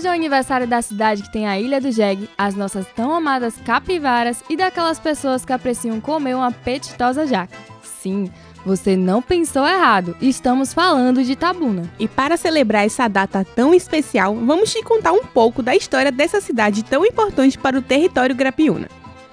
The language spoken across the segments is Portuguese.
Hoje é o aniversário da cidade que tem a Ilha do Jegue, as nossas tão amadas capivaras e daquelas pessoas que apreciam comer uma apetitosa jaca. Sim, você não pensou errado, estamos falando de Tabuna. E para celebrar essa data tão especial, vamos te contar um pouco da história dessa cidade tão importante para o território grapiúna.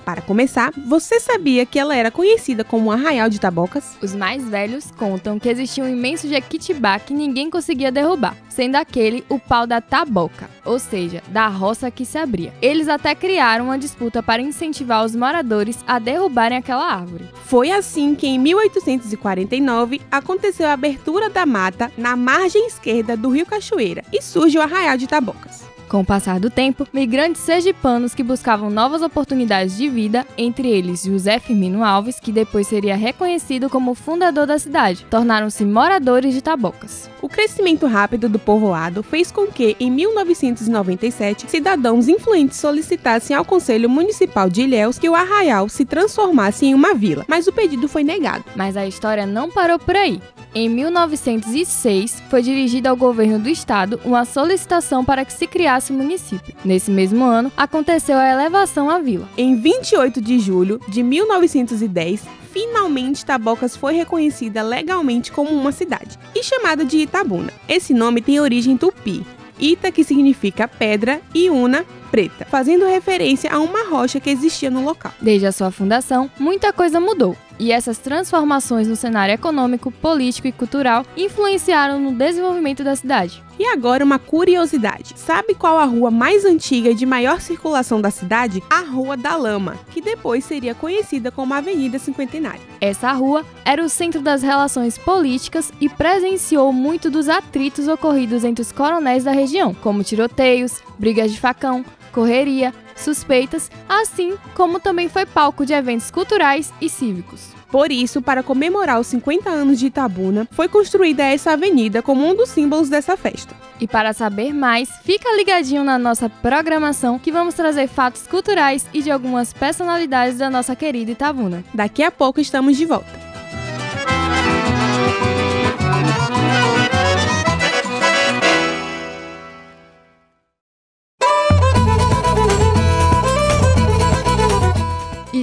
Para começar, você sabia que ela era conhecida como Arraial de Tabocas? Os mais velhos contam que existia um imenso jequitibá que ninguém conseguia derrubar, sendo aquele o pau da taboca, ou seja, da roça que se abria. Eles até criaram uma disputa para incentivar os moradores a derrubarem aquela árvore. Foi assim que em 1849 aconteceu a abertura da mata na margem esquerda do Rio Cachoeira e surge o Arraial de Tabocas. Com o passar do tempo, migrantes sergipanos que buscavam novas oportunidades de vida, entre eles José Firmino Alves, que depois seria reconhecido como fundador da cidade, tornaram-se moradores de Tabocas. O crescimento rápido do povoado fez com que, em 1997, cidadãos influentes solicitassem ao Conselho Municipal de Ilhéus que o arraial se transformasse em uma vila, mas o pedido foi negado. Mas a história não parou por aí. Em 1906, foi dirigida ao governo do estado uma solicitação para que se criasse o município. Nesse mesmo ano, aconteceu a elevação à vila. Em 28 de julho de 1910, finalmente Tabocas foi reconhecida legalmente como uma cidade e chamada de Itabuna. Esse nome tem origem tupi. Ita, que significa pedra, e Una, preta, fazendo referência a uma rocha que existia no local. Desde a sua fundação, muita coisa mudou. E essas transformações no cenário econômico, político e cultural influenciaram no desenvolvimento da cidade. E agora uma curiosidade. Sabe qual a rua mais antiga e de maior circulação da cidade? A Rua da Lama, que depois seria conhecida como Avenida Cinquentenária. Essa rua era o centro das relações políticas e presenciou muito dos atritos ocorridos entre os coronéis da região, como tiroteios, brigas de facão, correria, suspeitas, assim como também foi palco de eventos culturais e cívicos. Por isso, para comemorar os 50 anos de Itabuna, foi construída essa avenida como um dos símbolos dessa festa. E para saber mais, fica ligadinho na nossa programação que vamos trazer fatos culturais e de algumas personalidades da nossa querida Itabuna. Daqui a pouco estamos de volta.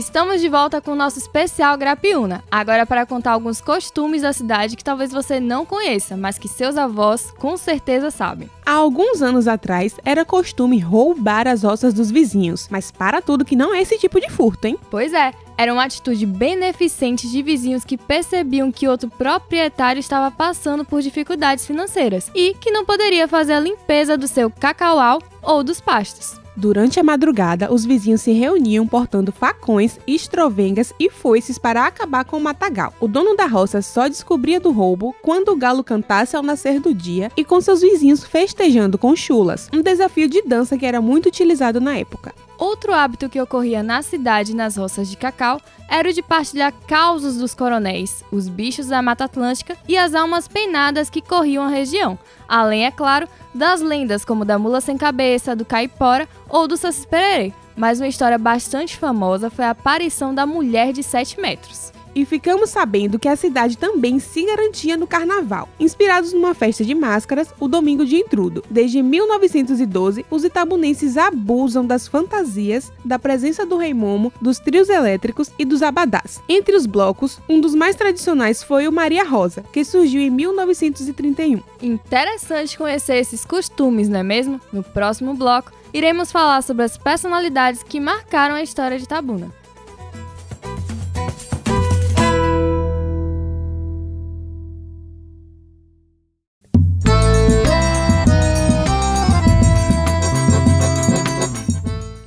Estamos de volta com o nosso especial Grapiúna, agora para contar alguns costumes da cidade que talvez você não conheça, mas que seus avós com certeza sabem. Há alguns anos atrás era costume roubar as roças dos vizinhos, mas para tudo que não é esse tipo de furto, hein? Pois é, era uma atitude beneficente de vizinhos que percebiam que outro proprietário estava passando por dificuldades financeiras e que não poderia fazer a limpeza do seu cacauau ou dos pastos. Durante a madrugada, os vizinhos se reuniam portando facões, estrovengas e foices para acabar com o matagal. O dono da roça só descobria do roubo quando o galo cantasse ao nascer do dia e com seus vizinhos festejando com chulas, um desafio de dança que era muito utilizado na época. Outro hábito que ocorria na cidade nas roças de cacau era o de partilhar causos dos coronéis, os bichos da Mata Atlântica e as almas penadas que corriam a região, além, é claro, das lendas como da mula sem cabeça, do caipora ou do Saci Pererê. Mas uma história bastante famosa foi a aparição da mulher de 7 metros e ficamos sabendo que a cidade também se garantia no carnaval, inspirados numa festa de máscaras, o Domingo de Intrudo. Desde 1912, os itabunenses abusam das fantasias, da presença do rei Momo, dos trios elétricos e dos abadás. Entre os blocos, um dos mais tradicionais foi o Maria Rosa, que surgiu em 1931. Interessante conhecer esses costumes, não é mesmo? No próximo bloco, iremos falar sobre as personalidades que marcaram a história de Tabuna.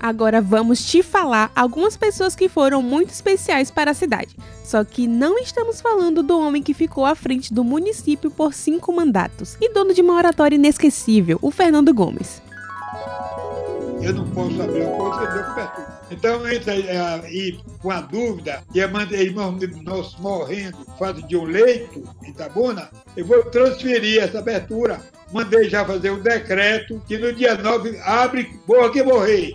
Agora vamos te falar algumas pessoas que foram muito especiais para a cidade. Só que não estamos falando do homem que ficou à frente do município por cinco mandatos e dono de uma oratória inesquecível, o Fernando Gomes. Eu não posso abrir a porta porque deu cobertura. Então entra aí com a dúvida, e irmãos nós morrendo, fato de um leito em Itabuna, eu vou transferir essa abertura. Mandei já fazer um decreto que no dia 9 abre, morra que morrer.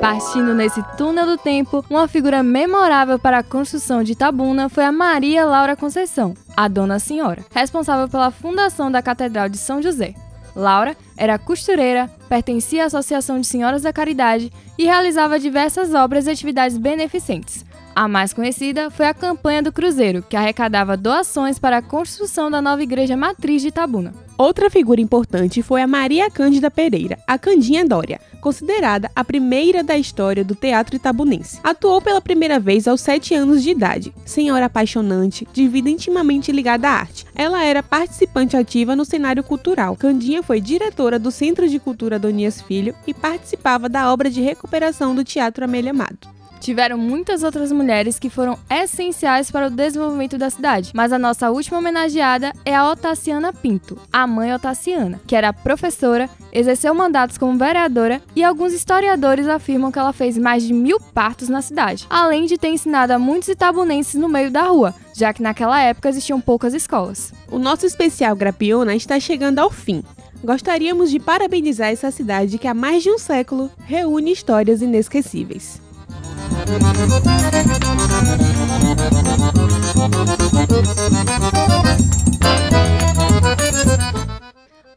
Partindo nesse túnel do tempo, uma figura memorável para a construção de Itabuna foi a Maria Laura Conceição, a Dona Senhora, responsável pela fundação da Catedral de São José. Laura era costureira, pertencia à Associação de Senhoras da Caridade e realizava diversas obras e atividades beneficentes. A mais conhecida foi a campanha do Cruzeiro, que arrecadava doações para a construção da nova igreja matriz de Itabuna. Outra figura importante foi a Maria Cândida Pereira, a Candinha Dória, considerada a primeira da história do teatro itabunense. Atuou pela primeira vez aos sete anos de idade. Senhora apaixonante, de vida intimamente ligada à arte. Ela era participante ativa no cenário cultural. Candinha foi diretora do Centro de Cultura Donias Filho e participava da obra de recuperação do Teatro Amélia Mato. Tiveram muitas outras mulheres que foram essenciais para o desenvolvimento da cidade, mas a nossa última homenageada é a Otaciana Pinto, a mãe Otaciana, que era professora, exerceu mandatos como vereadora e alguns historiadores afirmam que ela fez mais de mil partos na cidade, além de ter ensinado a muitos itabunenses no meio da rua, já que naquela época existiam poucas escolas. O nosso especial Grapiona está chegando ao fim. Gostaríamos de parabenizar essa cidade que há mais de um século reúne histórias inesquecíveis.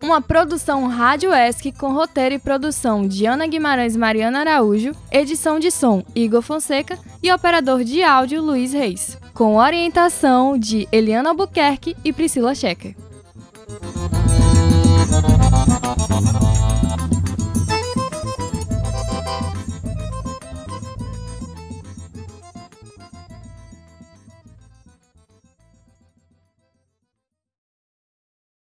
Uma produção Rádio ESC com roteiro e produção de Ana Guimarães e Mariana Araújo, edição de som Igor Fonseca e operador de áudio Luiz Reis, com orientação de Eliana Albuquerque e Priscila Checker.